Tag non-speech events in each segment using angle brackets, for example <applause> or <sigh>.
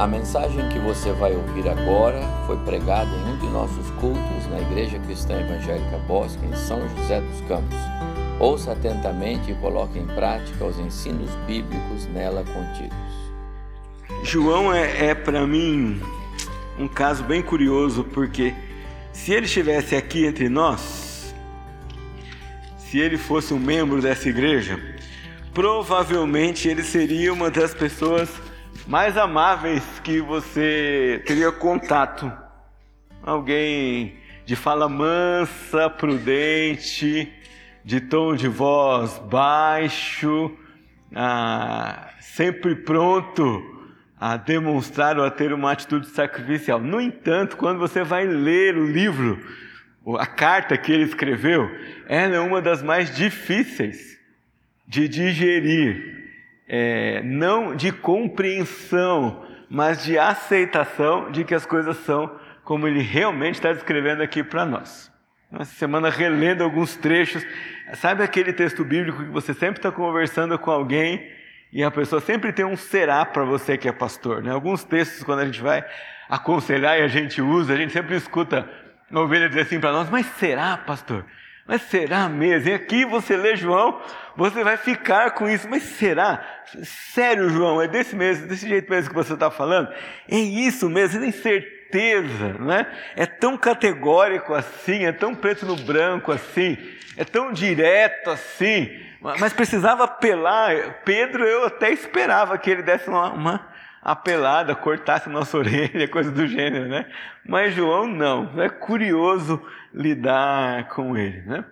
A mensagem que você vai ouvir agora foi pregada em um de nossos cultos na Igreja Cristã Evangélica Bosque, em São José dos Campos. Ouça atentamente e coloque em prática os ensinos bíblicos nela contidos. João é, é para mim um caso bem curioso, porque se ele estivesse aqui entre nós, se ele fosse um membro dessa igreja, provavelmente ele seria uma das pessoas mais amáveis que você teria contato. Alguém de fala mansa, prudente, de tom de voz baixo, ah, sempre pronto a demonstrar ou a ter uma atitude sacrificial. No entanto, quando você vai ler o livro, a carta que ele escreveu, ela é uma das mais difíceis de digerir é, não de compreensão, mas de aceitação de que as coisas são como ele realmente está descrevendo aqui para nós. Essa semana relendo alguns trechos, sabe aquele texto bíblico que você sempre está conversando com alguém e a pessoa sempre tem um será para você que é pastor. Né? Alguns textos, quando a gente vai aconselhar e a gente usa, a gente sempre escuta a ovelha dizer assim para nós: Mas será, pastor? Mas será mesmo? E aqui você lê João, você vai ficar com isso. Mas será? Sério, João? É desse mesmo, desse jeito mesmo que você está falando? É isso mesmo? Você tem certeza, né? É tão categórico assim, é tão preto no branco assim, é tão direto assim. Mas precisava apelar. Pedro, eu até esperava que ele desse uma, uma apelada, cortasse nossa <laughs> orelha, coisa do gênero, né? Mas João não. É curioso lidar com ele, né?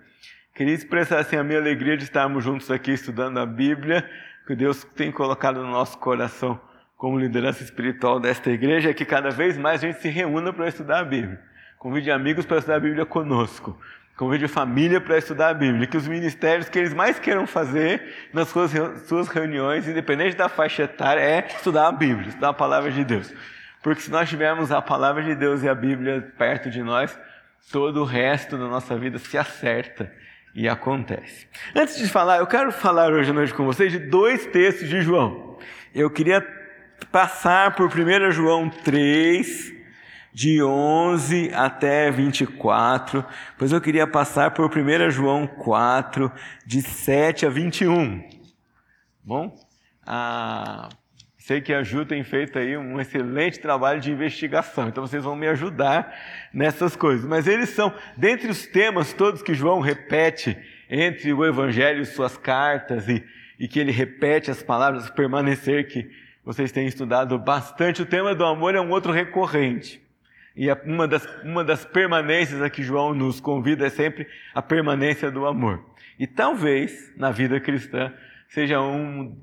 Queria expressar assim a minha alegria de estarmos juntos aqui estudando a Bíblia, que Deus tem colocado no nosso coração como liderança espiritual desta igreja, é que cada vez mais a gente se reúna para estudar a Bíblia. Convide amigos para estudar a Bíblia conosco. Convide a família para estudar a Bíblia. Que os ministérios que eles mais queiram fazer nas suas, suas reuniões, independente da faixa etária, é estudar a Bíblia, estudar a palavra de Deus. Porque se nós tivermos a palavra de Deus e a Bíblia perto de nós, todo o resto da nossa vida se acerta e acontece. Antes de falar, eu quero falar hoje à noite com vocês de dois textos de João. Eu queria passar por 1 João 3, de 11 até 24, pois eu queria passar por 1 João 4, de 7 a 21. Bom? Ah, Sei que a Ju tem feito aí um excelente trabalho de investigação, então vocês vão me ajudar nessas coisas. Mas eles são, dentre os temas todos que João repete entre o Evangelho e suas cartas, e, e que ele repete as palavras permanecer, que vocês têm estudado bastante, o tema do amor é um outro recorrente. E uma das, uma das permanências a que João nos convida é sempre a permanência do amor. E talvez, na vida cristã, seja um,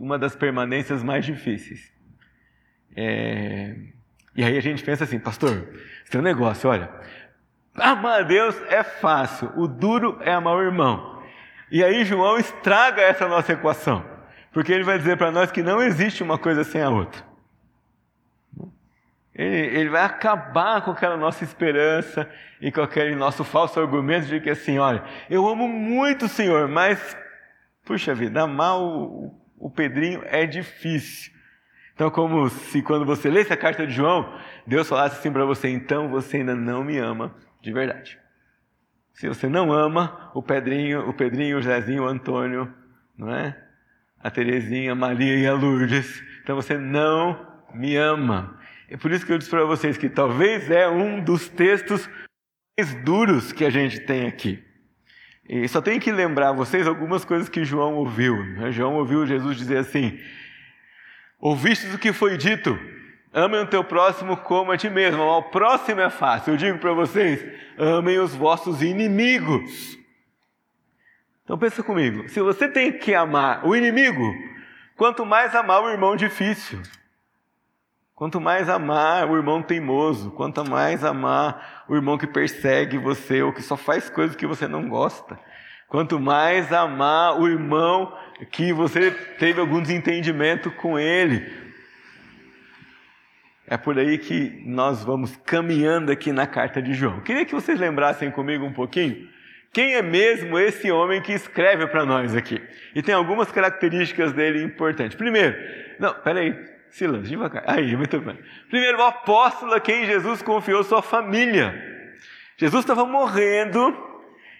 uma das permanências mais difíceis. É... E aí a gente pensa assim, pastor, um negócio, olha, amar a Deus é fácil, o duro é amar o irmão. E aí João estraga essa nossa equação, porque ele vai dizer para nós que não existe uma coisa sem a outra. Ele, ele, vai acabar com aquela nossa esperança e com aquele nosso falso argumento de que assim, olha, eu amo muito o Senhor, mas Puxa vida, amar o, o Pedrinho é difícil. Então, como se quando você lê essa carta de João, Deus falasse assim para você: então você ainda não me ama de verdade. Se você não ama o Pedrinho, o Pedrinho, o Zezinho, o Antônio, não é? A Terezinha, a Maria e a Lourdes, então você não me ama. É por isso que eu disse para vocês que talvez é um dos textos mais duros que a gente tem aqui. E só tenho que lembrar vocês algumas coisas que João ouviu. Né? João ouviu Jesus dizer assim: Ouvistes o que foi dito, amem o teu próximo como a ti mesmo. O próximo é fácil. Eu digo para vocês: amem os vossos inimigos. Então pensa comigo: se você tem que amar o inimigo, quanto mais amar o irmão difícil. Quanto mais amar o irmão teimoso, quanto mais amar o irmão que persegue você ou que só faz coisas que você não gosta, quanto mais amar o irmão que você teve algum desentendimento com ele. É por aí que nós vamos caminhando aqui na carta de João. Queria que vocês lembrassem comigo um pouquinho quem é mesmo esse homem que escreve para nós aqui. E tem algumas características dele importantes. Primeiro, não, peraí, Silas, devagar. Aí, muito bem. Primeiro, o apóstolo a quem Jesus confiou sua família. Jesus estava morrendo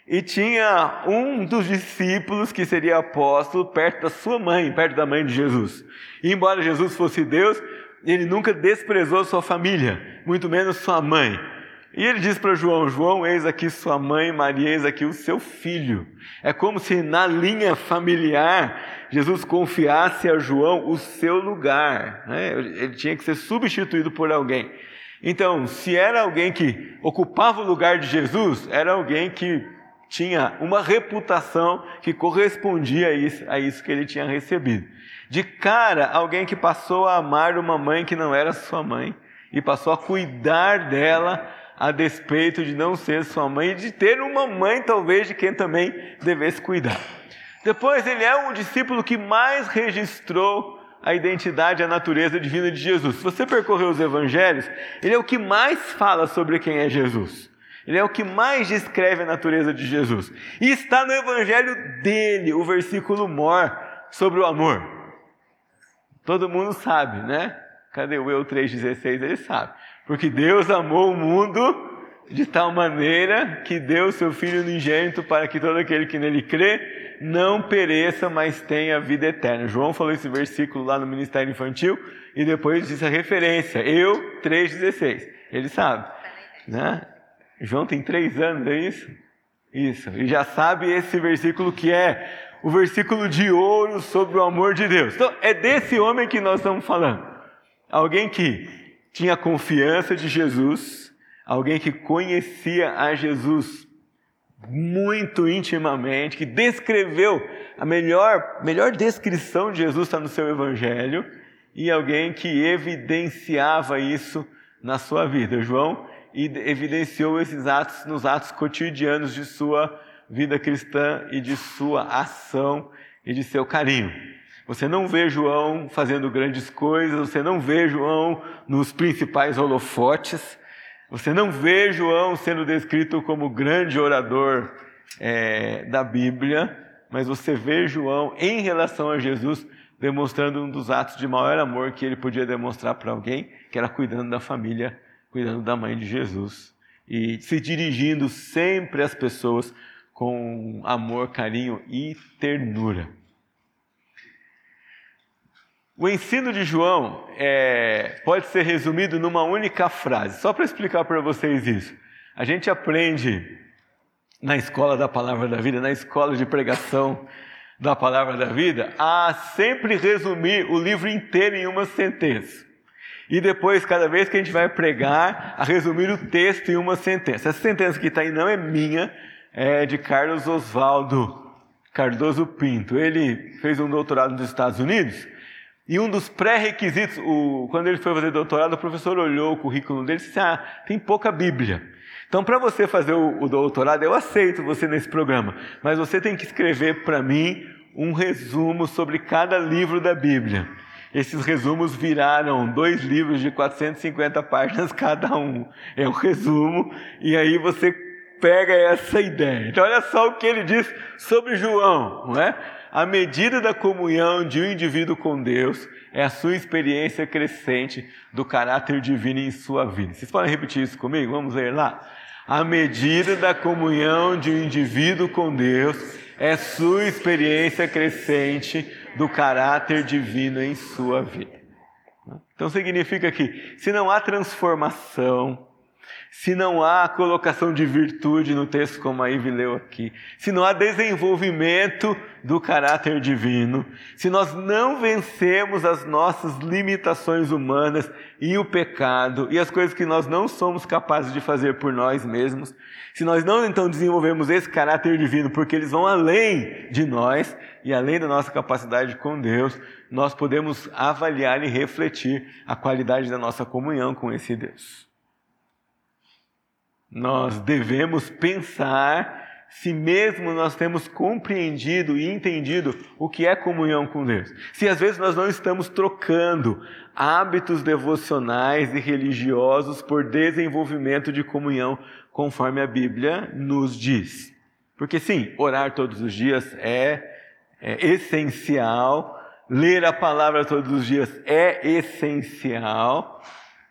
e tinha um dos discípulos que seria apóstolo perto da sua mãe, perto da mãe de Jesus. E embora Jesus fosse Deus, ele nunca desprezou sua família, muito menos sua mãe. E ele diz para João: João, eis aqui sua mãe, Maria, eis aqui o seu filho. É como se na linha familiar Jesus confiasse a João o seu lugar. Né? Ele tinha que ser substituído por alguém. Então, se era alguém que ocupava o lugar de Jesus, era alguém que tinha uma reputação que correspondia a isso, a isso que ele tinha recebido. De cara, alguém que passou a amar uma mãe que não era sua mãe e passou a cuidar dela a despeito de não ser sua mãe de ter uma mãe, talvez, de quem também devesse cuidar. Depois, ele é o discípulo que mais registrou a identidade e a natureza divina de Jesus. Se você percorrer os evangelhos, ele é o que mais fala sobre quem é Jesus. Ele é o que mais descreve a natureza de Jesus. E está no evangelho dele, o versículo mor sobre o amor. Todo mundo sabe, né? Cadê o eu 3,16? Ele sabe. Porque Deus amou o mundo de tal maneira que deu seu Filho unigênito para que todo aquele que nele crê não pereça, mas tenha vida eterna. João falou esse versículo lá no Ministério Infantil e depois disse a referência, eu 3,16. Ele sabe, né? João tem três anos, é isso? Isso, e já sabe esse versículo que é o versículo de ouro sobre o amor de Deus. Então, é desse homem que nós estamos falando. Alguém que tinha confiança de Jesus, alguém que conhecia a Jesus muito intimamente, que descreveu a melhor, melhor descrição de Jesus está no seu evangelho, e alguém que evidenciava isso na sua vida. João evidenciou esses atos nos atos cotidianos de sua vida cristã e de sua ação e de seu carinho. Você não vê João fazendo grandes coisas, você não vê João nos principais holofotes, você não vê João sendo descrito como grande orador é, da Bíblia, mas você vê João em relação a Jesus demonstrando um dos atos de maior amor que ele podia demonstrar para alguém, que era cuidando da família, cuidando da mãe de Jesus e se dirigindo sempre às pessoas com amor, carinho e ternura. O ensino de João é, pode ser resumido numa única frase, só para explicar para vocês isso. A gente aprende na escola da palavra da vida, na escola de pregação da palavra da vida, a sempre resumir o livro inteiro em uma sentença. E depois, cada vez que a gente vai pregar, a resumir o texto em uma sentença. Essa sentença que está aí não é minha, é de Carlos Oswaldo Cardoso Pinto. Ele fez um doutorado nos Estados Unidos e um dos pré-requisitos, quando ele foi fazer doutorado, o professor olhou o currículo dele e disse: Ah, tem pouca Bíblia. Então, para você fazer o, o, doutorado, eu aceito você nesse programa, mas você tem que escrever para mim um resumo sobre cada livro da Bíblia. Esses resumos viraram dois livros de 450 páginas cada um. É um resumo, e aí você pega essa ideia. Então, olha só o que ele diz sobre João, não é? A medida da comunhão de um indivíduo com Deus é a sua experiência crescente do caráter divino em sua vida. Vocês podem repetir isso comigo? Vamos ler lá. A medida da comunhão de um indivíduo com Deus é sua experiência crescente do caráter divino em sua vida. Então significa que se não há transformação, se não há colocação de virtude no texto, como a Ive leu aqui, se não há desenvolvimento do caráter divino, se nós não vencemos as nossas limitações humanas e o pecado e as coisas que nós não somos capazes de fazer por nós mesmos, se nós não então desenvolvemos esse caráter divino, porque eles vão além de nós e além da nossa capacidade com Deus, nós podemos avaliar e refletir a qualidade da nossa comunhão com esse Deus. Nós devemos pensar se mesmo nós temos compreendido e entendido o que é comunhão com Deus. Se às vezes nós não estamos trocando hábitos devocionais e religiosos por desenvolvimento de comunhão, conforme a Bíblia nos diz. Porque sim, orar todos os dias é, é essencial, ler a palavra todos os dias é essencial,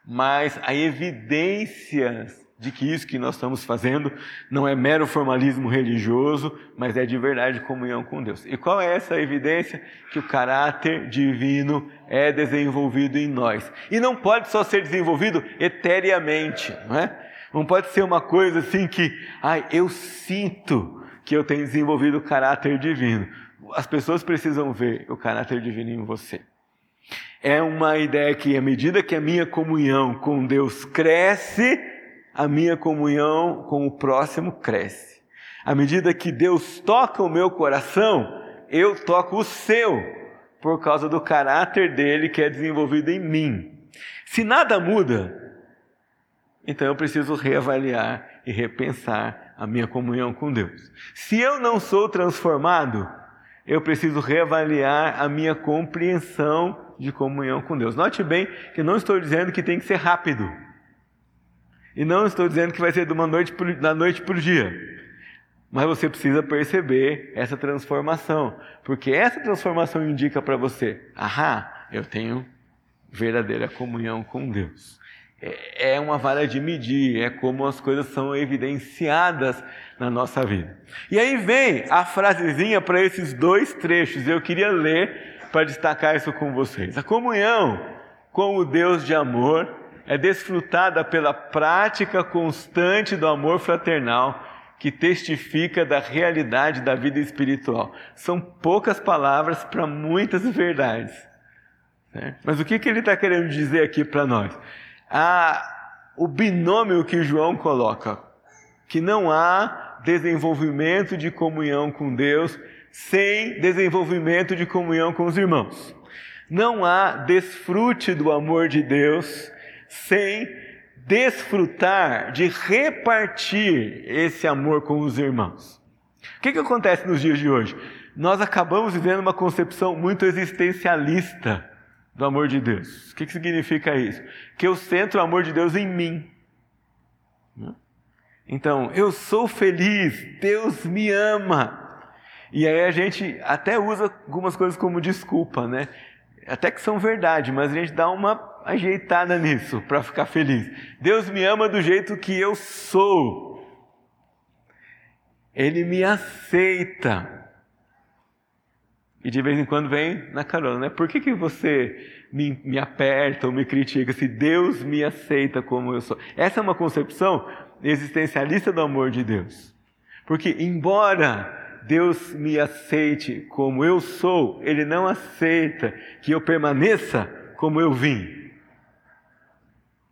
mas a evidências de que isso que nós estamos fazendo não é mero formalismo religioso, mas é de verdade comunhão com Deus. E qual é essa evidência? Que o caráter divino é desenvolvido em nós. E não pode só ser desenvolvido eteriamente, não é? Não pode ser uma coisa assim que, ai, eu sinto que eu tenho desenvolvido o caráter divino. As pessoas precisam ver o caráter divino em você. É uma ideia que, à medida que a minha comunhão com Deus cresce, a minha comunhão com o próximo cresce. À medida que Deus toca o meu coração, eu toco o seu, por causa do caráter dele que é desenvolvido em mim. Se nada muda, então eu preciso reavaliar e repensar a minha comunhão com Deus. Se eu não sou transformado, eu preciso reavaliar a minha compreensão de comunhão com Deus. Note bem que não estou dizendo que tem que ser rápido. E não estou dizendo que vai ser de uma noite da noite para o dia. Mas você precisa perceber essa transformação. Porque essa transformação indica para você: ahá, eu tenho verdadeira comunhão com Deus. É, é uma vara de medir, é como as coisas são evidenciadas na nossa vida. E aí vem a frasezinha para esses dois trechos. Eu queria ler para destacar isso com vocês. A comunhão com o Deus de amor é desfrutada pela prática constante do amor fraternal que testifica da realidade da vida espiritual. São poucas palavras para muitas verdades. Certo? Mas o que, que ele está querendo dizer aqui para nós? Ah, o binômio que João coloca, que não há desenvolvimento de comunhão com Deus sem desenvolvimento de comunhão com os irmãos. Não há desfrute do amor de Deus sem desfrutar de repartir esse amor com os irmãos. O que, que acontece nos dias de hoje? Nós acabamos vivendo uma concepção muito existencialista do amor de Deus. O que, que significa isso? Que eu centro o amor de Deus em mim. Então, eu sou feliz, Deus me ama. E aí a gente até usa algumas coisas como desculpa, né? Até que são verdade, mas a gente dá uma ajeitada nisso para ficar feliz. Deus me ama do jeito que eu sou. Ele me aceita. E de vez em quando vem na carona, né? Por que, que você me, me aperta ou me critica se Deus me aceita como eu sou? Essa é uma concepção existencialista do amor de Deus. Porque, embora Deus me aceite como eu sou, Ele não aceita que eu permaneça como eu vim.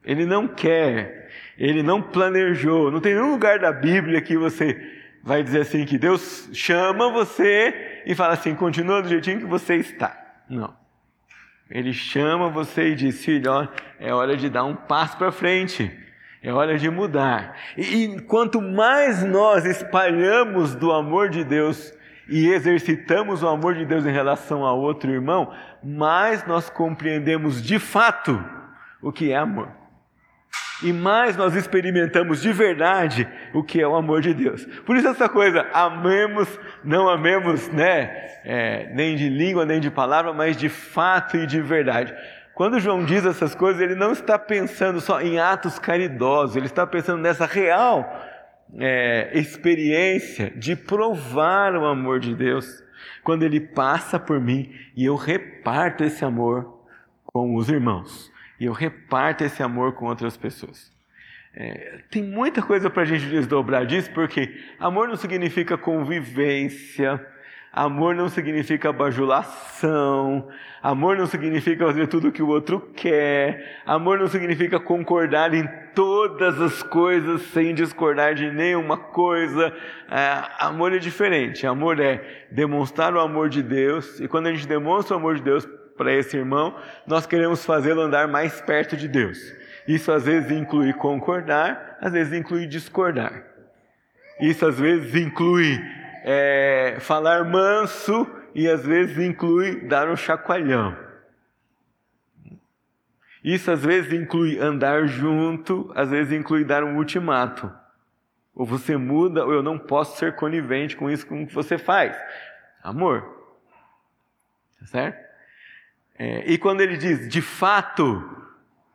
Ele não quer, ele não planejou. Não tem nenhum lugar da Bíblia que você vai dizer assim que Deus chama você e fala assim, continua do jeitinho que você está. Não. Ele chama você e diz, filho, ó, é hora de dar um passo para frente. É hora de mudar. E, e quanto mais nós espalhamos do amor de Deus e exercitamos o amor de Deus em relação a outro irmão, mais nós compreendemos de fato o que é amor e mais nós experimentamos de verdade o que é o amor de Deus. Por isso essa coisa, amemos, não amemos, né, é, nem de língua nem de palavra, mas de fato e de verdade. Quando João diz essas coisas, ele não está pensando só em atos caridosos, ele está pensando nessa real é, experiência de provar o amor de Deus, quando ele passa por mim e eu reparto esse amor com os irmãos e eu reparto esse amor com outras pessoas. É, tem muita coisa para a gente desdobrar disso, porque amor não significa convivência, amor não significa bajulação, amor não significa fazer tudo o que o outro quer, amor não significa concordar em todas as coisas sem discordar de nenhuma coisa. É, amor é diferente, amor é demonstrar o amor de Deus, e quando a gente demonstra o amor de Deus, para esse irmão, nós queremos fazê-lo andar mais perto de Deus. Isso às vezes inclui concordar, às vezes inclui discordar. Isso às vezes inclui é, falar manso e às vezes inclui dar um chacoalhão. Isso às vezes inclui andar junto, às vezes inclui dar um ultimato. Ou você muda, ou eu não posso ser conivente com isso com que você faz. Amor. Tá certo? É, e quando ele diz de fato,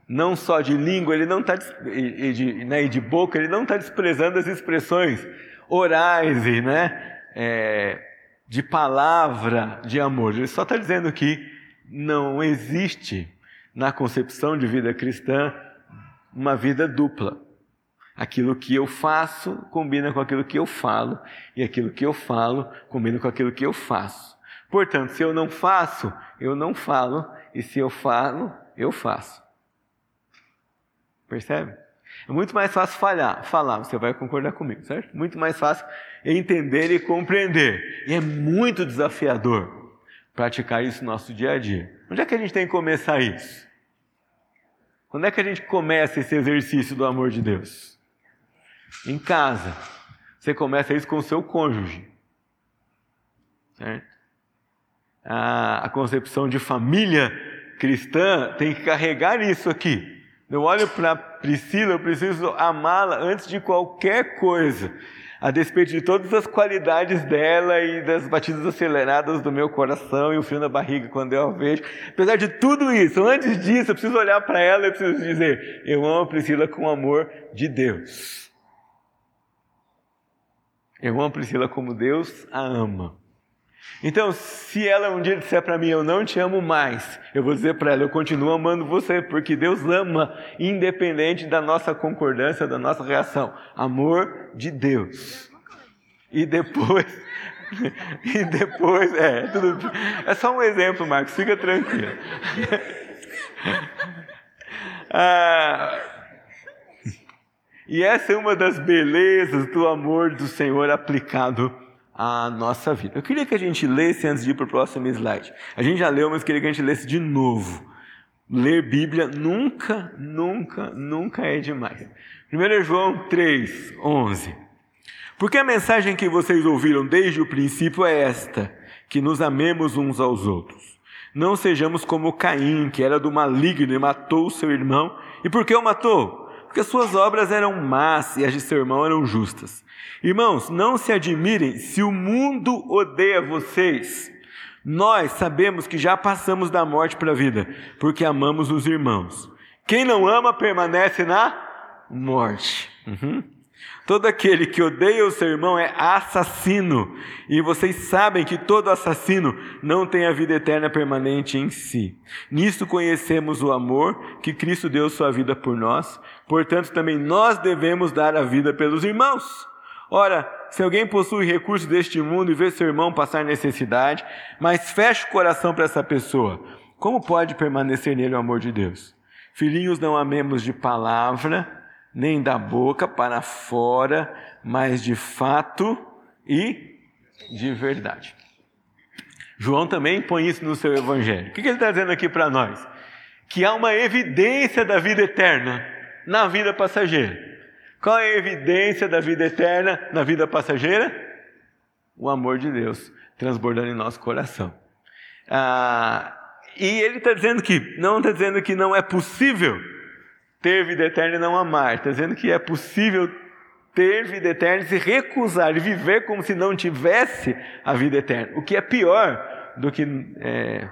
não só de língua, ele não está e, de, né, e de boca, ele não está desprezando as expressões orais e né, é, de palavra de amor. Ele só está dizendo que não existe na concepção de vida cristã uma vida dupla. Aquilo que eu faço combina com aquilo que eu falo, e aquilo que eu falo combina com aquilo que eu faço. Portanto, se eu não faço, eu não falo, e se eu falo, eu faço. Percebe? É muito mais fácil falhar, falar, você vai concordar comigo, certo? Muito mais fácil entender e compreender. E é muito desafiador praticar isso no nosso dia a dia. Onde é que a gente tem que começar isso? Quando é que a gente começa esse exercício do amor de Deus? Em casa. Você começa isso com o seu cônjuge. Certo? A, concepção de família cristã tem que carregar isso aqui. Eu olho para Priscila, eu preciso amá-la antes de qualquer coisa, a despeito de todas as qualidades dela e das batidas aceleradas do meu coração e o frio na barriga quando eu a vejo. Apesar de tudo isso, antes disso, eu preciso olhar para ela e preciso dizer: eu amo Priscila com o amor de Deus. Eu amo Priscila como Deus a ama. Então, se ela um dia disser para mim, eu não te amo mais, eu vou dizer para ela, eu continuo amando você, porque Deus ama, independente da nossa concordância, da nossa reação. Amor de Deus. E depois, <laughs> e depois, é, tudo, é só um exemplo, Marcos, fica tranquilo. <laughs> ah, e essa é uma das belezas do amor do Senhor aplicado a nossa vida. Eu queria que a gente lesse antes de ir para o próximo slide. A gente já leu, mas queria que a gente lesse de novo. Ler Bíblia nunca, nunca, nunca é demais. 1 João 3, 11. Porque a mensagem que vocês ouviram desde o princípio é esta: que nos amemos uns aos outros. Não sejamos como Caim, que era do maligno e matou seu irmão. E por que o matou? Porque suas obras eram más e as de seu irmão eram justas. Irmãos, não se admirem se o mundo odeia vocês. Nós sabemos que já passamos da morte para a vida, porque amamos os irmãos. Quem não ama permanece na morte. Uhum. Todo aquele que odeia o seu irmão é assassino, e vocês sabem que todo assassino não tem a vida eterna permanente em si. Nisto conhecemos o amor que Cristo deu sua vida por nós, portanto também nós devemos dar a vida pelos irmãos. Ora, se alguém possui recursos deste mundo e vê seu irmão passar necessidade, mas fecha o coração para essa pessoa, como pode permanecer nele o amor de Deus? Filhinhos, não amemos de palavra, nem da boca para fora, mas de fato e de verdade. João também põe isso no seu evangelho. O que ele está dizendo aqui para nós? Que há uma evidência da vida eterna na vida passageira. Qual é a evidência da vida eterna na vida passageira? O amor de Deus transbordando em nosso coração. Ah, e ele está dizendo que, não está dizendo que não é possível ter vida eterna e não amar, está dizendo que é possível ter vida eterna e se recusar e viver como se não tivesse a vida eterna. O que é pior do que é,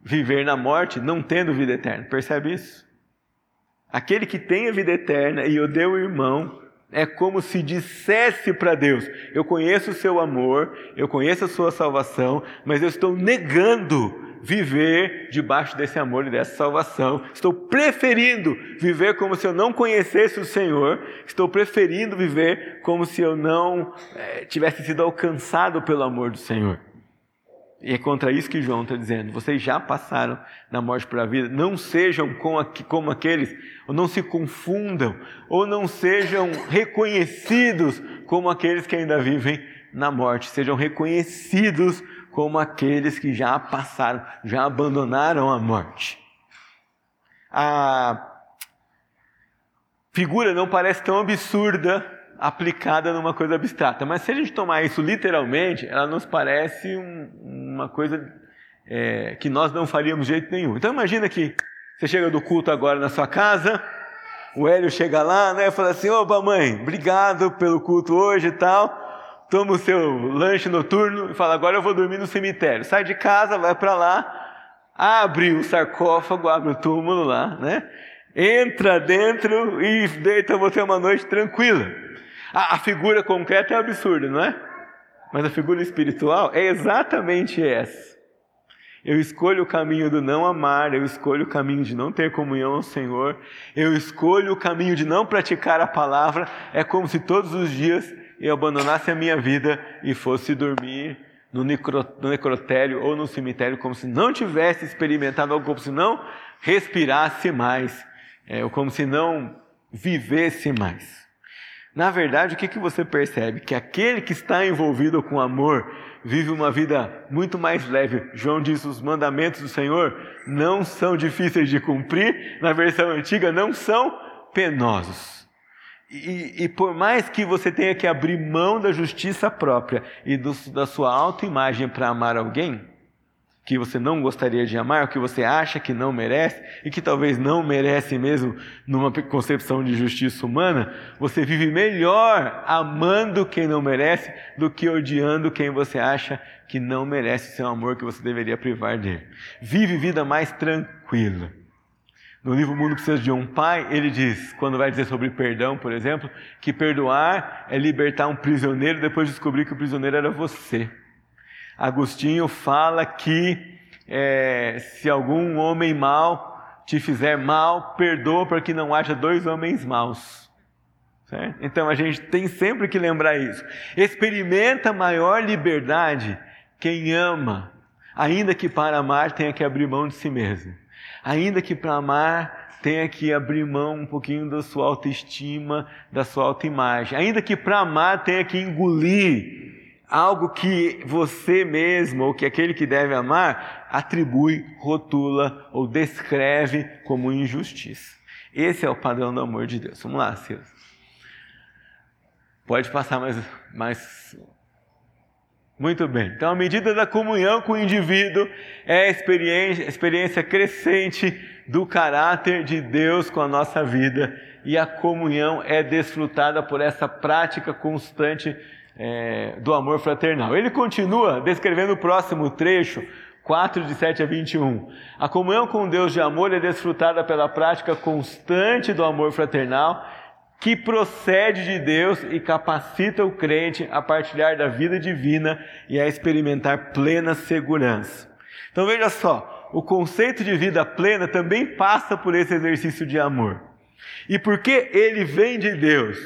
viver na morte não tendo vida eterna. Percebe isso? Aquele que tem a vida eterna e odeia o irmão, é como se dissesse para Deus: Eu conheço o seu amor, eu conheço a sua salvação, mas eu estou negando viver debaixo desse amor e dessa salvação. Estou preferindo viver como se eu não conhecesse o Senhor, estou preferindo viver como se eu não é, tivesse sido alcançado pelo amor do Senhor. E é contra isso que João está dizendo. Vocês já passaram da morte para a vida. Não sejam como aqueles, ou não se confundam, ou não sejam reconhecidos como aqueles que ainda vivem na morte. Sejam reconhecidos como aqueles que já passaram, já abandonaram a morte. A figura não parece tão absurda aplicada numa coisa abstrata. Mas se a gente tomar isso literalmente, ela nos parece um, uma coisa é, que nós não faríamos de jeito nenhum. Então imagina que você chega do culto agora na sua casa, o Hélio chega lá né, e fala assim, opa mãe, obrigado pelo culto hoje e tal, toma o seu lanche noturno e fala, agora eu vou dormir no cemitério. Sai de casa, vai para lá, abre o sarcófago, abre o túmulo lá, né? Entra dentro e deita você uma noite tranquila. A, a figura concreta é absurda, não é? Mas a figura espiritual é exatamente essa. Eu escolho o caminho do não amar, eu escolho o caminho de não ter comunhão ao Senhor, eu escolho o caminho de não praticar a palavra. É como se todos os dias eu abandonasse a minha vida e fosse dormir no, necrotério ou no cemitério, como se não tivesse experimentado algo, como se não respirasse mais, é, como se não vivesse mais. Na verdade, o que, que você percebe? Que aquele que está envolvido com amor vive uma vida muito mais leve. João diz: os mandamentos do Senhor não são difíceis de cumprir, na versão antiga, não são penosos. E, e, por mais que você tenha que abrir mão da justiça própria e do, da sua autoimagem para amar alguém, que você não gostaria de amar, ou que você acha que não merece, e que talvez não merece mesmo numa concepção de justiça humana, você vive melhor amando quem não merece do que odiando quem você acha que não merece seu amor, que você deveria privar dele. Vive vida mais tranquila. No livro Mundo Precisa de um Pai, ele diz, quando vai dizer sobre perdão, por exemplo, que perdoar é libertar um prisioneiro depois de descobrir que o prisioneiro era você. Agostinho fala que é, se algum homem mau te fizer mal, perdoa para que não haja dois homens maus. Certo? Então a gente tem sempre que lembrar isso. Experimenta maior liberdade quem ama, ainda que para amar tenha que abrir mão de si mesmo. Ainda que para amar tenha que abrir mão um pouquinho da sua autoestima, da sua autoimagem. Ainda que para amar tenha que engolir algo que você mesmo, ou que aquele que deve amar, atribui, rotula ou descreve como injustiça. Esse é o padrão do amor de Deus. Vamos lá, Silas. Pode passar mais, mais muito bem. Então, a medida da comunhão com o indivíduo é a experiência, a experiência crescente do caráter de Deus com a nossa vida. E a comunhão é desfrutada por essa prática constante é, do amor fraternal. Ele continua descrevendo o próximo trecho, 4 de 7 a 21. A comunhão com Deus de amor é desfrutada pela prática constante do amor fraternal que procede de Deus e capacita o crente a partilhar da vida divina e a experimentar plena segurança. Então veja só, o conceito de vida plena também passa por esse exercício de amor. E porque ele vem de Deus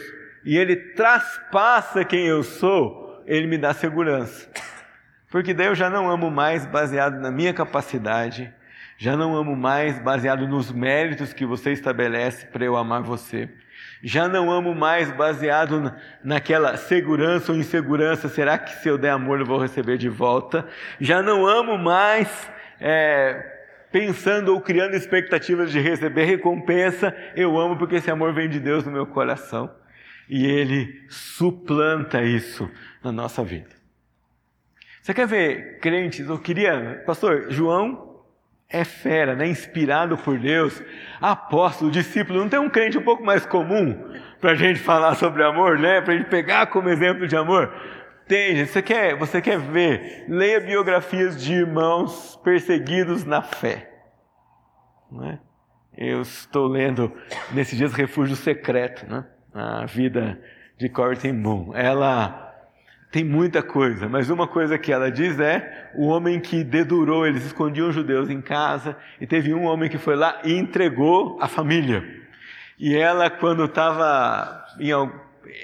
e ele traspassa quem eu sou, ele me dá segurança. Porque daí eu já não amo mais baseado na minha capacidade, já não amo mais baseado nos méritos que você estabelece para eu amar você já não amo mais baseado naquela segurança ou insegurança. Será que se eu der amor eu vou receber de volta? Já não amo mais é, pensando ou criando expectativas de receber recompensa. Eu amo porque esse amor vem de Deus no meu coração. E Ele suplanta isso na nossa vida. Você quer ver crentes? Eu queria, pastor, João é fera, né? inspirado por Deus, apóstolo, discípulo. Não tem um crente um pouco mais comum para a gente falar sobre amor, né? Para a gente pegar como exemplo de amor? Tem, gente. Você quer, você quer ver? Leia biografias de irmãos perseguidos na fé. Não é? Eu estou lendo nesses dias Refúgio Secreto, né? A vida de Corten Boom. Ela tem muita coisa, mas uma coisa que ela diz é o homem que dedurou, eles escondiam judeus em casa, e teve um homem que foi lá e entregou a família. E ela, quando estava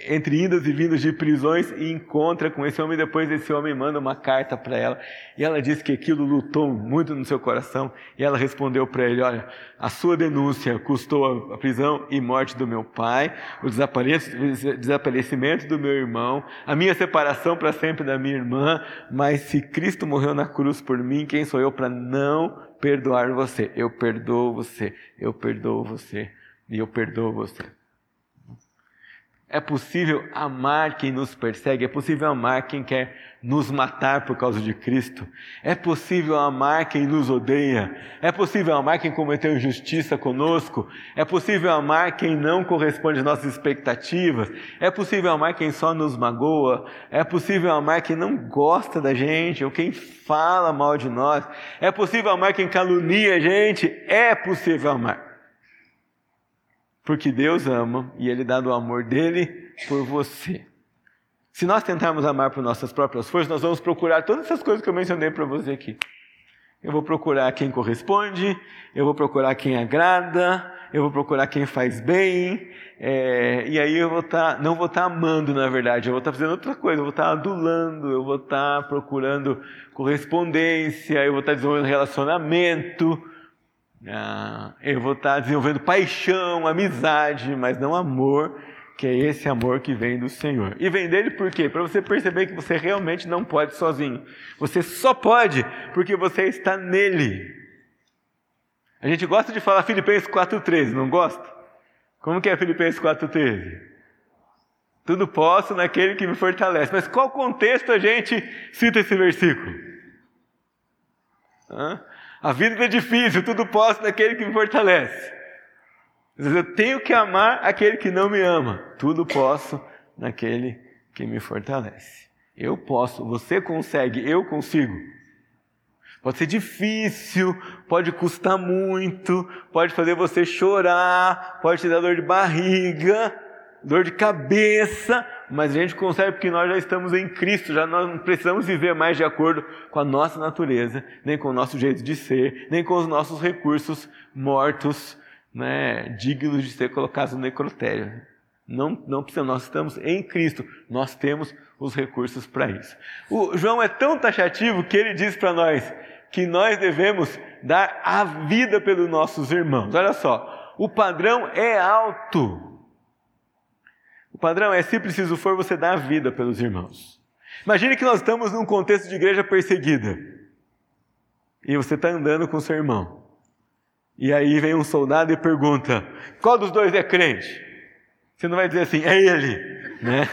entre indas e vindas de prisões e encontra com esse homem. Depois esse homem manda uma carta para ela e ela diz que aquilo lutou muito no seu coração. E ela respondeu para ele: Olha, a sua denúncia custou a prisão e morte do meu pai, o desaparecimento do meu irmão, a minha separação para sempre da minha irmã. Mas se Cristo morreu na cruz por mim, quem sou eu para não perdoar você? Eu perdoo você, eu perdoo você e eu perdoo você. É possível amar quem nos persegue, é possível amar quem quer nos matar por causa de Cristo. É possível amar quem nos odeia. É possível amar quem cometeu injustiça conosco. É possível amar quem não corresponde às nossas expectativas. É possível amar quem só nos magoa. É possível amar quem não gosta da gente ou quem fala mal de nós. É possível amar quem calunia a gente. É possível amar. Porque Deus ama e Ele dá o amor dele por você. Se nós tentarmos amar por nossas próprias forças, nós vamos procurar todas essas coisas que eu mencionei para você aqui. Eu vou procurar quem corresponde, eu vou procurar quem agrada, eu vou procurar quem faz bem, é, e aí eu vou estar, tá, não vou estar tá amando, na verdade, eu vou estar tá fazendo outra coisa, eu vou estar adulando, eu vou estar procurando correspondência, eu vou estar desenvolvendo relacionamento, ah, eu vou estar desenvolvendo paixão, amizade, mas não amor, que é esse amor que vem do Senhor. E vem dele por quê? Para você perceber que você realmente não pode sozinho. Você só pode porque você está nele. A gente gosta de falar Filipenses 4,13, não gosta? Como que é Filipenses 4,13? Tudo posso naquele que me fortalece. Mas qual contexto a gente cita esse versículo? Hã? A vida é difícil, tudo posso naquele que me fortalece. Eu tenho que amar aquele que não me ama. Tudo posso naquele que me fortalece. Eu posso, você consegue, eu consigo. Pode ser difícil, pode custar muito, pode fazer você chorar, pode te dar dor de barriga, dor de cabeça, mas a gente consegue porque nós já estamos em Cristo, já não precisamos viver mais de acordo com a nossa natureza, nem com o nosso jeito de ser, nem com os nossos recursos mortos, né, dignos de ser colocados no necrotério. Não, não precisamos, nós estamos em Cristo, nós temos os recursos para isso. O João é tão taxativo que ele diz para nós que nós devemos dar a vida pelos nossos irmãos. Olha só, o padrão é alto. O padrão é: se preciso for, você dá a vida pelos irmãos. Imagine que nós estamos num contexto de igreja perseguida. E você está andando com seu irmão. E aí vem um soldado e pergunta: qual dos dois é crente? Você não vai dizer assim, é ele, né?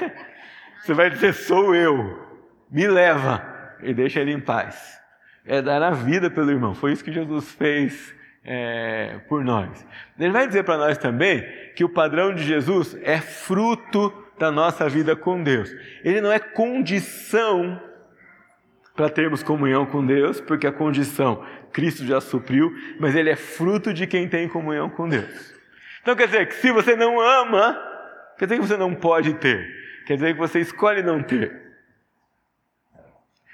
Você vai dizer, sou eu. Me leva e deixa ele em paz. É dar a vida pelo irmão. Foi isso que Jesus fez é, por nós. Ele vai dizer para nós também que o padrão de Jesus é fruto da nossa vida com Deus. Ele não é condição para termos comunhão com Deus, porque a condição Cristo já supriu, mas ele é fruto de quem tem comunhão com Deus. Então quer dizer que se você não ama, quer dizer que você não pode ter, quer dizer que você escolhe não ter.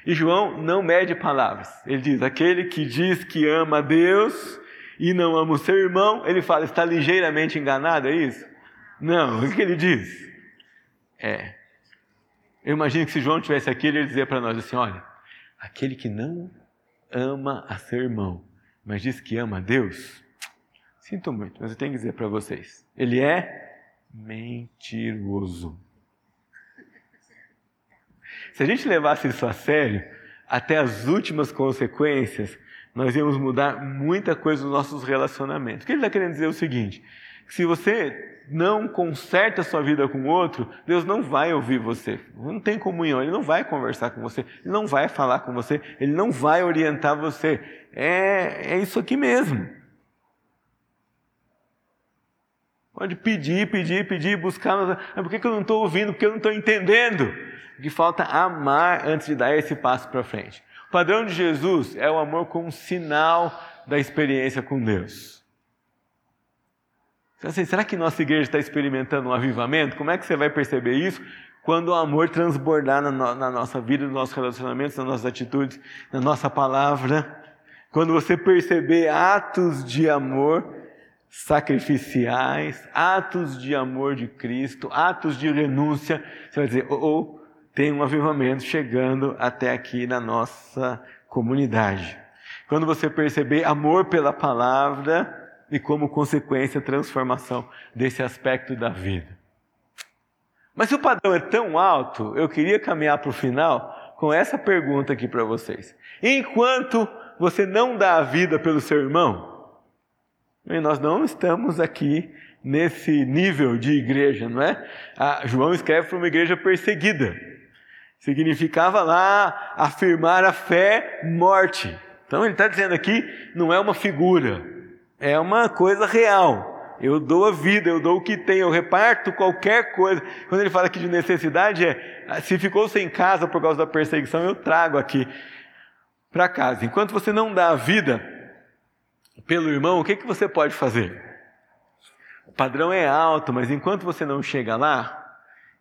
E João não mede palavras. Ele diz: aquele que diz que ama a Deus e não ama o seu irmão, ele fala, está ligeiramente enganado, é isso? Não, o que ele diz? É. Eu imagino que se João estivesse aqui, ele ia dizer para nós assim: olha, aquele que não ama a seu irmão, mas diz que ama a Deus, sinto muito, mas eu tenho que dizer para vocês: ele é mentiroso. Se a gente levasse isso a sério, até as últimas consequências, nós íamos mudar muita coisa nos nossos relacionamentos. O que ele está querendo dizer é o seguinte: se você não conserta a sua vida com o outro, Deus não vai ouvir você. Não tem comunhão, Ele não vai conversar com você, Ele não vai falar com você, Ele não vai orientar você. É, é isso aqui mesmo. Pode pedir, pedir, pedir, buscar. Mas por que eu não estou ouvindo? Porque eu não estou entendendo. Que falta amar antes de dar esse passo para frente. O padrão de Jesus é o amor como sinal da experiência com Deus. Assim, será que nossa igreja está experimentando um avivamento? Como é que você vai perceber isso? Quando o amor transbordar na, no, na nossa vida, nos nossos relacionamentos, nas nossas atitudes, na nossa palavra. Quando você perceber atos de amor sacrificiais, atos de amor de Cristo, atos de renúncia, você vai dizer, oh, oh tem um avivamento chegando até aqui na nossa comunidade. Quando você perceber amor pela palavra e como consequência transformação desse aspecto da vida. Mas se o padrão é tão alto, eu queria caminhar para o final com essa pergunta aqui para vocês. Enquanto você não dá a vida pelo seu irmão, nós não estamos aqui nesse nível de igreja, não é? A João escreve para uma igreja perseguida. Significava lá afirmar a fé, morte. Então ele está dizendo aqui, não é uma figura, é uma coisa real. Eu dou a vida, eu dou o que tenho, eu reparto qualquer coisa. Quando ele fala aqui de necessidade, é se ficou sem casa por causa da perseguição, eu trago aqui para casa. Enquanto você não dá a vida pelo irmão, o que, que você pode fazer? O padrão é alto, mas enquanto você não chega lá,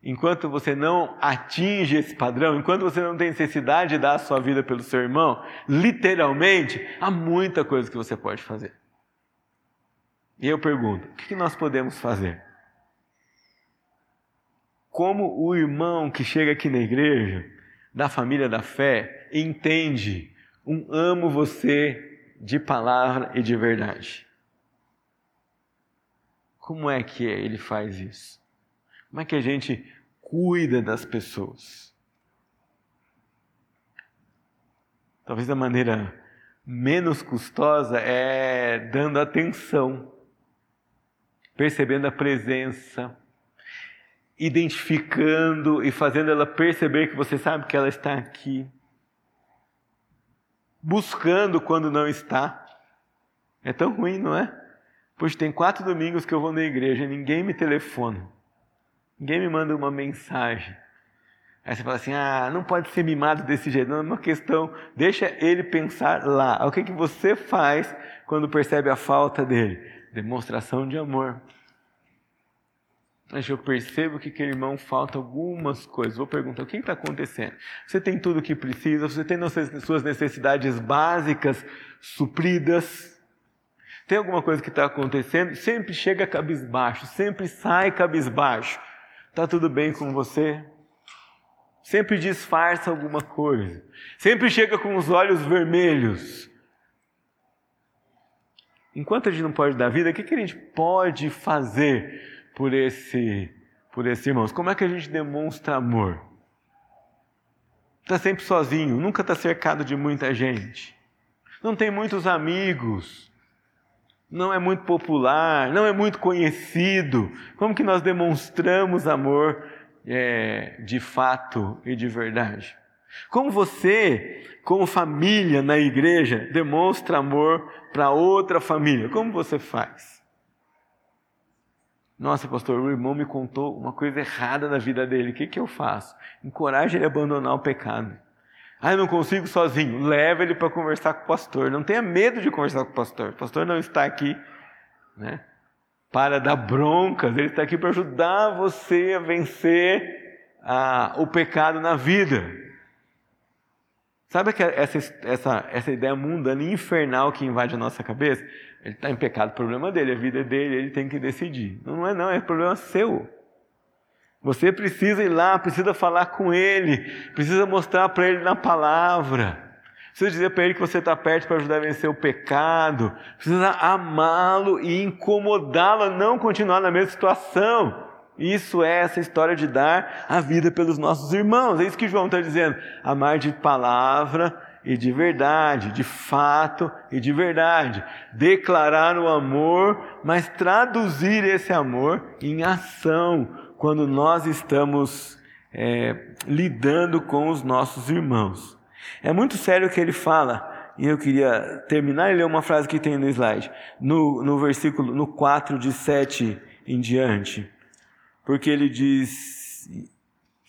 enquanto você não atinge esse padrão, enquanto você não tem necessidade de dar a sua vida pelo seu irmão, literalmente, há muita coisa que você pode fazer. E eu pergunto: o que nós podemos fazer? Como o irmão que chega aqui na igreja, da família da fé, entende um amo você de palavra e de verdade? Como é que ele faz isso? Como é que a gente cuida das pessoas? Talvez a maneira menos custosa é dando atenção percebendo a presença, identificando e fazendo ela perceber que você sabe que ela está aqui, buscando quando não está. É tão ruim, não é? Pois tem quatro domingos que eu vou na igreja, ninguém me telefona, ninguém me manda uma mensagem. Aí você fala assim: ah, não pode ser mimado desse jeito. Não é uma questão, deixa ele pensar lá. O que, que você faz quando percebe a falta dele? demonstração de amor. Mas eu percebo que aquele irmão falta algumas coisas. Vou perguntar: o que está acontecendo? Você tem tudo o que precisa? Você tem suas necessidades básicas supridas? Tem alguma coisa que está acontecendo? Sempre chega cabisbaixo, sempre sai cabisbaixo. Está tudo bem com você? Sempre disfarça alguma coisa. Sempre chega com os olhos vermelhos. Enquanto a gente não pode dar vida, o que, que a gente pode fazer por esse, por esse irmãos? Como é que a gente demonstra amor? Está sempre sozinho, nunca está cercado de muita gente, não tem muitos amigos, não é muito popular, não é muito conhecido. Como que nós demonstramos amor é, de fato e de verdade? Como você, como família na igreja, demonstra amor para outra família? Como você faz? Nossa, pastor, o irmão me contou uma coisa errada na vida dele. O que, que eu faço? Encoraje ele a abandonar o pecado. Ah, eu não consigo sozinho. Leva ele para conversar com o pastor. Não tenha medo de conversar com o pastor. O pastor não está aqui né, para dar broncas. Ele está aqui para ajudar você a vencer ah, o pecado na vida. Sabe que essa, essa, essa ideia mundana e infernal que invade a nossa cabeça? Ele está em pecado, problema dele, a vida é dele, ele tem que decidir. Não é não, é problema seu. Você precisa ir lá, precisa falar com ele, precisa mostrar para ele na palavra. Precisa dizer para ele que você está perto para ajudar a vencer o pecado. Precisa amá-lo e incomodá-lo a não continuar na mesma situação. Isso é essa história de dar a vida pelos nossos irmãos. É isso que João está dizendo. Amar de palavra e de verdade, de fato e de verdade. Declarar o amor, mas traduzir esse amor em ação quando nós estamos é, lidando com os nossos irmãos. É muito sério o que ele fala. E eu queria terminar e ler uma frase que tem no slide, no, no versículo no 4 de 7 em diante porque ele diz: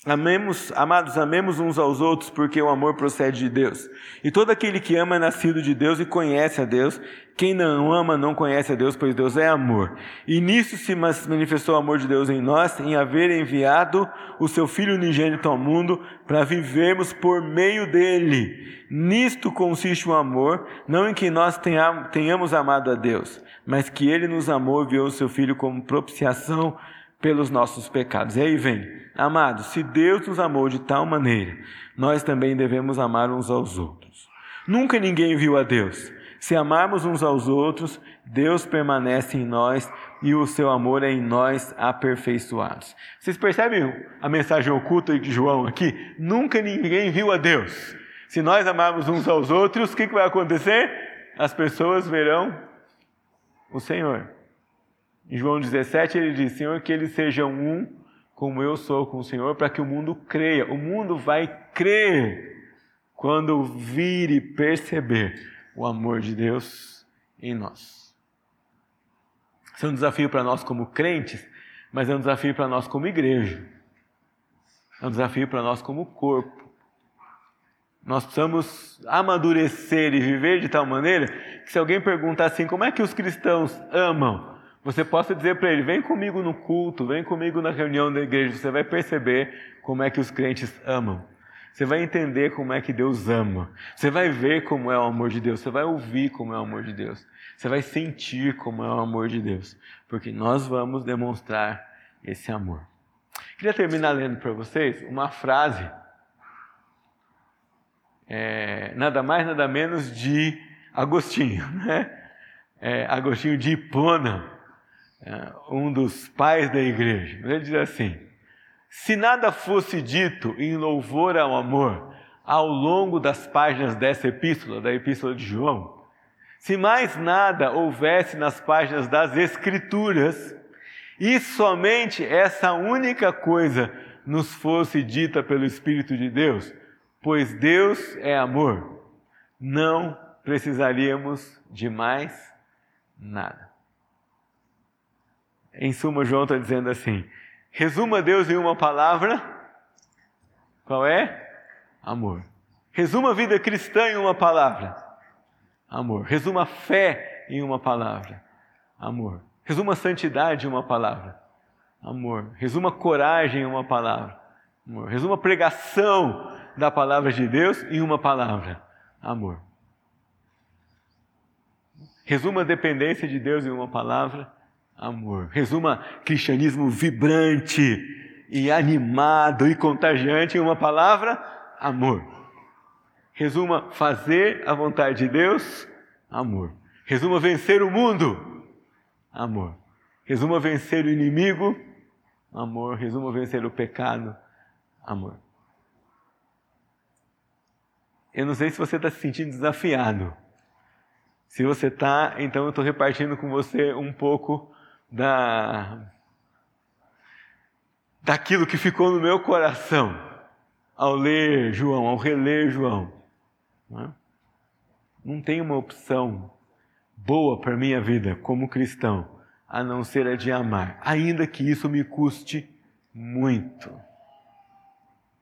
Amemos, amados, amemos uns aos outros, porque o amor procede de Deus. E todo aquele que ama é nascido de Deus e conhece a Deus. Quem não ama não conhece a Deus, pois Deus é amor. E nisso se manifestou o amor de Deus em nós, em haver enviado o seu Filho unigênito ao mundo, para vivermos por meio dele. Nisto consiste o amor, não em que nós tenhamos amado a Deus, mas que ele nos amou e enviou o seu Filho como propiciação pelos nossos pecados. E aí vem, amados, se Deus nos amou de tal maneira, nós também devemos amar uns aos outros. Nunca ninguém viu a Deus. Se amarmos uns aos outros, Deus permanece em nós e o seu amor é em nós aperfeiçoados. Vocês percebem a mensagem oculta de João aqui? Nunca ninguém viu a Deus. Se nós amarmos uns aos outros, o que vai acontecer? As pessoas verão o Senhor. Em João 17 ele diz: Senhor, que eles sejam um, como eu sou com o Senhor, para que o mundo creia. O mundo vai crer quando vir e perceber o amor de Deus em nós. Isso é um desafio para nós como crentes, mas é um desafio para nós como igreja. É um desafio para nós como corpo. Nós precisamos amadurecer e viver de tal maneira que se alguém perguntar assim, como é que os cristãos amam? Você possa dizer para ele, vem comigo no culto, vem comigo na reunião da igreja, você vai perceber como é que os crentes amam. Você vai entender como é que Deus ama. Você vai ver como é o amor de Deus. Você vai ouvir como é o amor de Deus. Você vai sentir como é o amor de Deus. Porque nós vamos demonstrar esse amor. Queria terminar lendo para vocês uma frase, é, nada mais, nada menos de Agostinho, <laughs> né? É, Agostinho de Hipona, um dos pais da igreja. Ele diz assim: se nada fosse dito em louvor ao amor ao longo das páginas dessa epístola, da epístola de João, se mais nada houvesse nas páginas das Escrituras, e somente essa única coisa nos fosse dita pelo Espírito de Deus, pois Deus é amor, não precisaríamos de mais nada. Em suma, João está dizendo assim: resuma Deus em uma palavra, qual é? Amor. Resuma a vida cristã em uma palavra, amor. Resuma a fé em uma palavra, amor. Resuma a santidade em uma palavra. Amor. Resuma coragem em uma palavra. Amor. Resuma a pregação da palavra de Deus em uma palavra. Amor. Resuma a dependência de Deus em uma palavra. Amor. Resuma cristianismo vibrante e animado e contagiante em uma palavra. Amor. Resuma fazer a vontade de Deus. Amor. Resuma vencer o mundo amor. Resuma vencer o inimigo, amor. Resuma vencer o pecado, amor. Eu não sei se você está se sentindo desafiado. Se você está, então eu estou repartindo com você um pouco da daquilo que ficou no meu coração ao ler João, ao reler João. Não, é? não tem uma opção boa para minha vida como cristão, a não ser a de amar, ainda que isso me custe muito.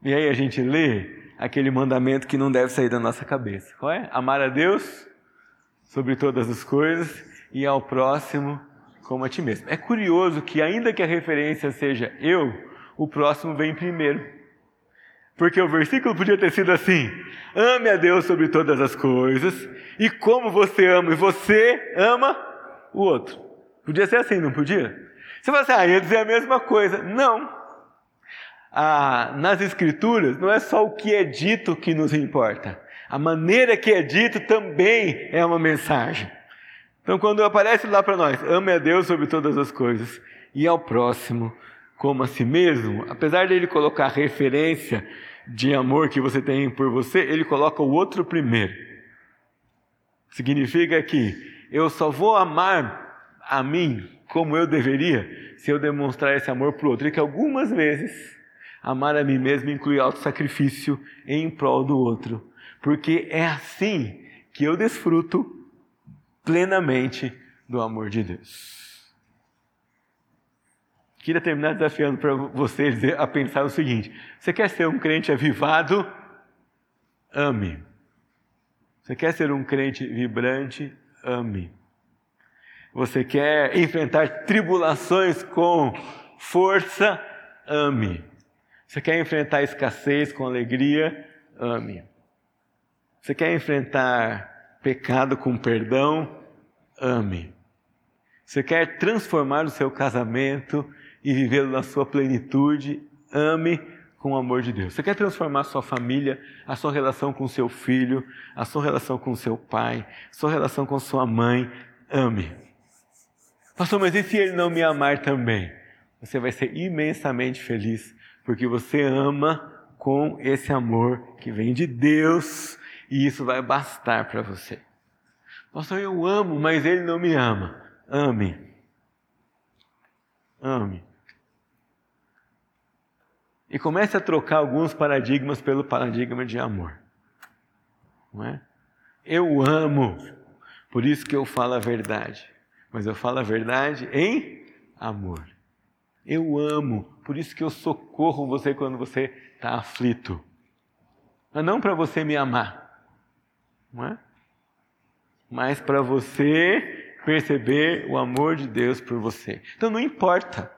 E aí a gente lê aquele mandamento que não deve sair da nossa cabeça. Qual é? Amar a Deus sobre todas as coisas e ao próximo como a ti mesmo. É curioso que ainda que a referência seja eu, o próximo vem primeiro. Porque o versículo podia ter sido assim: ame a Deus sobre todas as coisas, e como você ama, e você ama o outro. Podia ser assim, não podia? Você fala assim, ah, ia dizer a mesma coisa. Não. Ah, nas Escrituras, não é só o que é dito que nos importa. A maneira que é dito também é uma mensagem. Então, quando aparece lá para nós, ame a Deus sobre todas as coisas, e ao próximo como a si mesmo, apesar de ele colocar referência de amor que você tem por você, ele coloca o outro primeiro. Significa que eu só vou amar a mim como eu deveria se eu demonstrar esse amor para o outro. E que algumas vezes amar a mim mesmo inclui auto-sacrifício em prol do outro. Porque é assim que eu desfruto plenamente do amor de Deus. Queria terminar desafiando para vocês a pensar o seguinte: você quer ser um crente avivado? Ame. Você quer ser um crente vibrante? Ame. Você quer enfrentar tribulações com força? Ame. Você quer enfrentar escassez com alegria? Ame. Você quer enfrentar pecado com perdão? Ame. Você quer transformar o seu casamento e vivê-lo na sua plenitude, ame com o amor de Deus. Você quer transformar a sua família, a sua relação com seu filho, a sua relação com seu pai, a sua relação com sua mãe, ame. Pastor, mas e se ele não me amar também? Você vai ser imensamente feliz, porque você ama com esse amor que vem de Deus e isso vai bastar para você. Pastor, eu amo, mas ele não me ama. Ame ame. E comece a trocar alguns paradigmas pelo paradigma de amor. Não é? Eu amo, por isso que eu falo a verdade. Mas eu falo a verdade em amor. Eu amo, por isso que eu socorro você quando você está aflito. Mas não para você me amar, não é? Mas para você perceber o amor de Deus por você. Então não importa.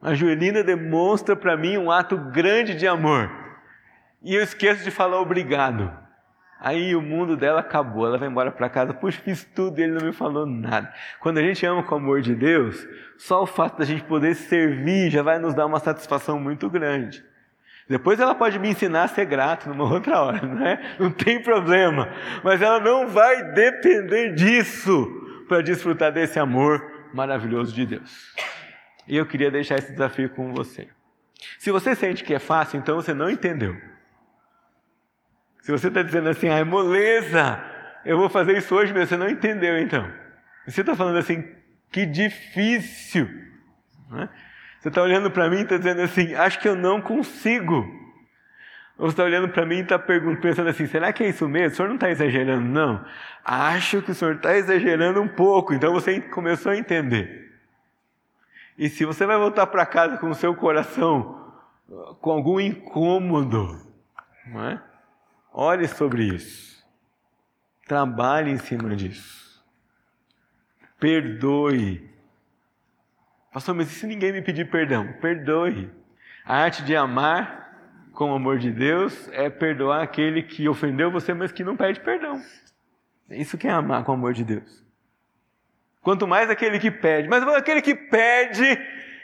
A Joelina demonstra para mim um ato grande de amor. E eu esqueço de falar obrigado. Aí o mundo dela acabou, ela vai embora para casa, puxa, fiz tudo e ele não me falou nada. Quando a gente ama com o amor de Deus, só o fato da gente poder servir já vai nos dar uma satisfação muito grande. Depois ela pode me ensinar a ser grato numa <laughs> outra hora, não é? Não tem problema. Mas ela não vai depender disso para desfrutar desse amor maravilhoso de Deus. E eu queria deixar esse desafio com você. Se você sente que é fácil, então você não entendeu. Se você está dizendo assim, ah, moleza, eu vou fazer isso hoje, mas você não entendeu então. Você está falando assim, que difícil. Né? Você está olhando para mim e está dizendo assim, acho que eu não consigo. Ou você está olhando para mim e está pensando assim, será que é isso mesmo? O senhor não está exagerando? Não. Acho que o senhor está exagerando um pouco. Então você começou a entender. E se você vai voltar para casa com o seu coração com algum incômodo, não é? Ore sobre isso. Trabalhe em cima disso. Perdoe. Pastor, mas e se ninguém me pedir perdão? Perdoe. A arte de amar com o amor de Deus é perdoar aquele que ofendeu você, mas que não pede perdão. Isso que é amar com o amor de Deus. Quanto mais aquele que pede, mas aquele que pede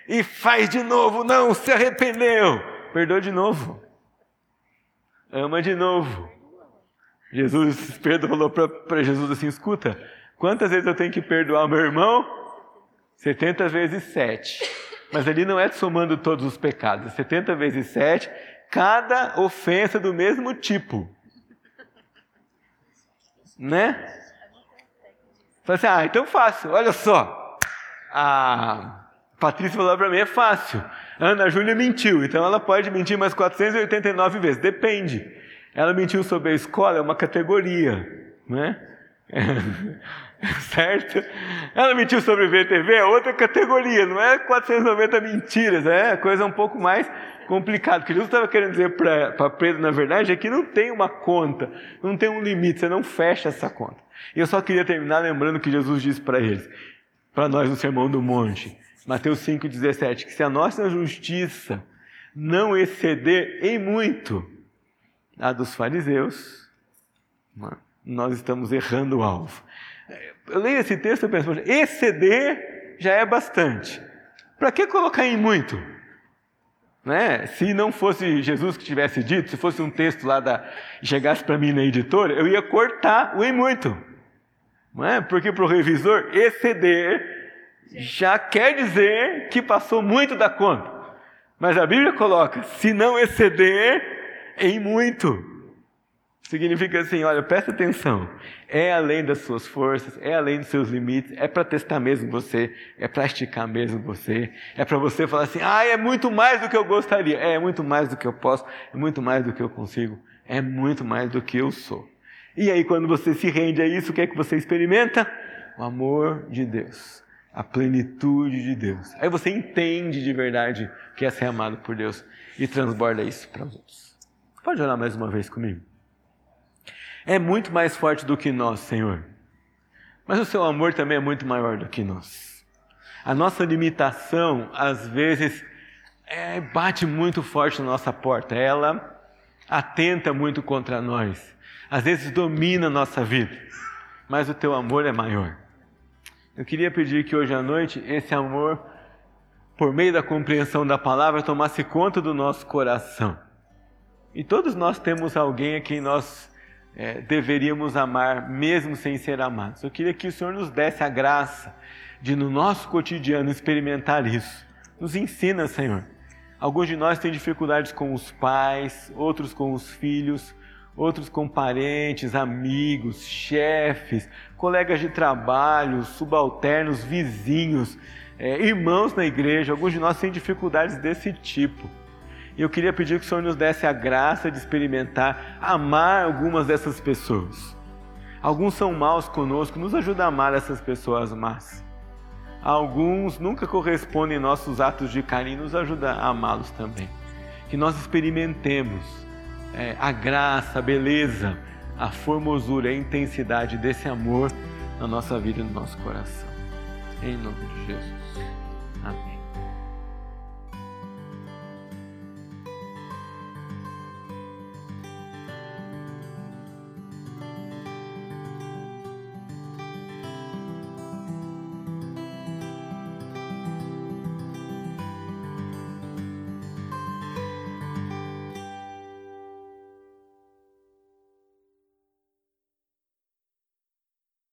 e faz de novo, não se arrependeu, perdoa de novo ama de novo. Jesus, Pedro falou para Jesus assim: escuta, quantas vezes eu tenho que perdoar meu irmão? 70 vezes 7. Mas ali não é somando todos os pecados, 70 vezes 7, cada ofensa do mesmo tipo. Né? Falei assim, ah, então fácil, olha só. A Patrícia falou para mim, é fácil. Ana Júlia mentiu, então ela pode mentir mais 489 vezes, depende. Ela mentiu sobre a escola, é uma categoria, né? <laughs> certo? Ela mentiu sobre VTV, é outra categoria, não é 490 mentiras, é coisa um pouco mais complicada. O que Jesus estava querendo dizer para Pedro, na verdade, é que não tem uma conta, não tem um limite, você não fecha essa conta. E eu só queria terminar lembrando que Jesus disse para eles, para nós no Sermão do Monte. Mateus 5,17, que se a nossa justiça não exceder em muito a dos fariseus, nós estamos errando o alvo. Eu leio esse texto e penso, exceder já é bastante. Para que colocar em muito? Né? Se não fosse Jesus que tivesse dito, se fosse um texto lá da chegasse para mim na editora, eu ia cortar o em muito. Não é? Porque para o revisor exceder já quer dizer que passou muito da conta. Mas a Bíblia coloca, se não exceder em muito. Significa assim, olha, presta atenção. É além das suas forças, é além dos seus limites, é para testar mesmo você, é para esticar mesmo você, é para você falar assim, ah, é muito mais do que eu gostaria, é, é muito mais do que eu posso, é muito mais do que eu consigo, é muito mais do que eu sou. E aí, quando você se rende a isso, o que é que você experimenta? O amor de Deus a plenitude de Deus. Aí você entende de verdade que é ser amado por Deus e transborda isso para os outros. Pode orar mais uma vez comigo? É muito mais forte do que nós, Senhor. Mas o seu amor também é muito maior do que nós. A nossa limitação, às vezes, é, bate muito forte na nossa porta. Ela atenta muito contra nós. Às vezes domina a nossa vida. Mas o teu amor é maior. Eu queria pedir que hoje à noite esse amor, por meio da compreensão da palavra, tomasse conta do nosso coração. E todos nós temos alguém a quem nós é, deveríamos amar, mesmo sem ser amados. Eu queria que o Senhor nos desse a graça de, no nosso cotidiano, experimentar isso. Nos ensina, Senhor. Alguns de nós têm dificuldades com os pais, outros com os filhos, outros com parentes, amigos, chefes, colegas de trabalho, subalternos, vizinhos. é, irmãos na igreja, alguns de nós têm dificuldades desse tipo. E eu queria pedir que o Senhor nos desse a graça de experimentar amar algumas dessas pessoas. Alguns são maus conosco, nos ajuda a amar essas pessoas más. Alguns nunca correspondem nossos atos de carinho, nos ajuda a amá-los também. Que nós experimentemos é, a graça, a beleza, a formosura, a intensidade desse amor na nossa vida e no nosso coração. Em nome de Jesus. Amém.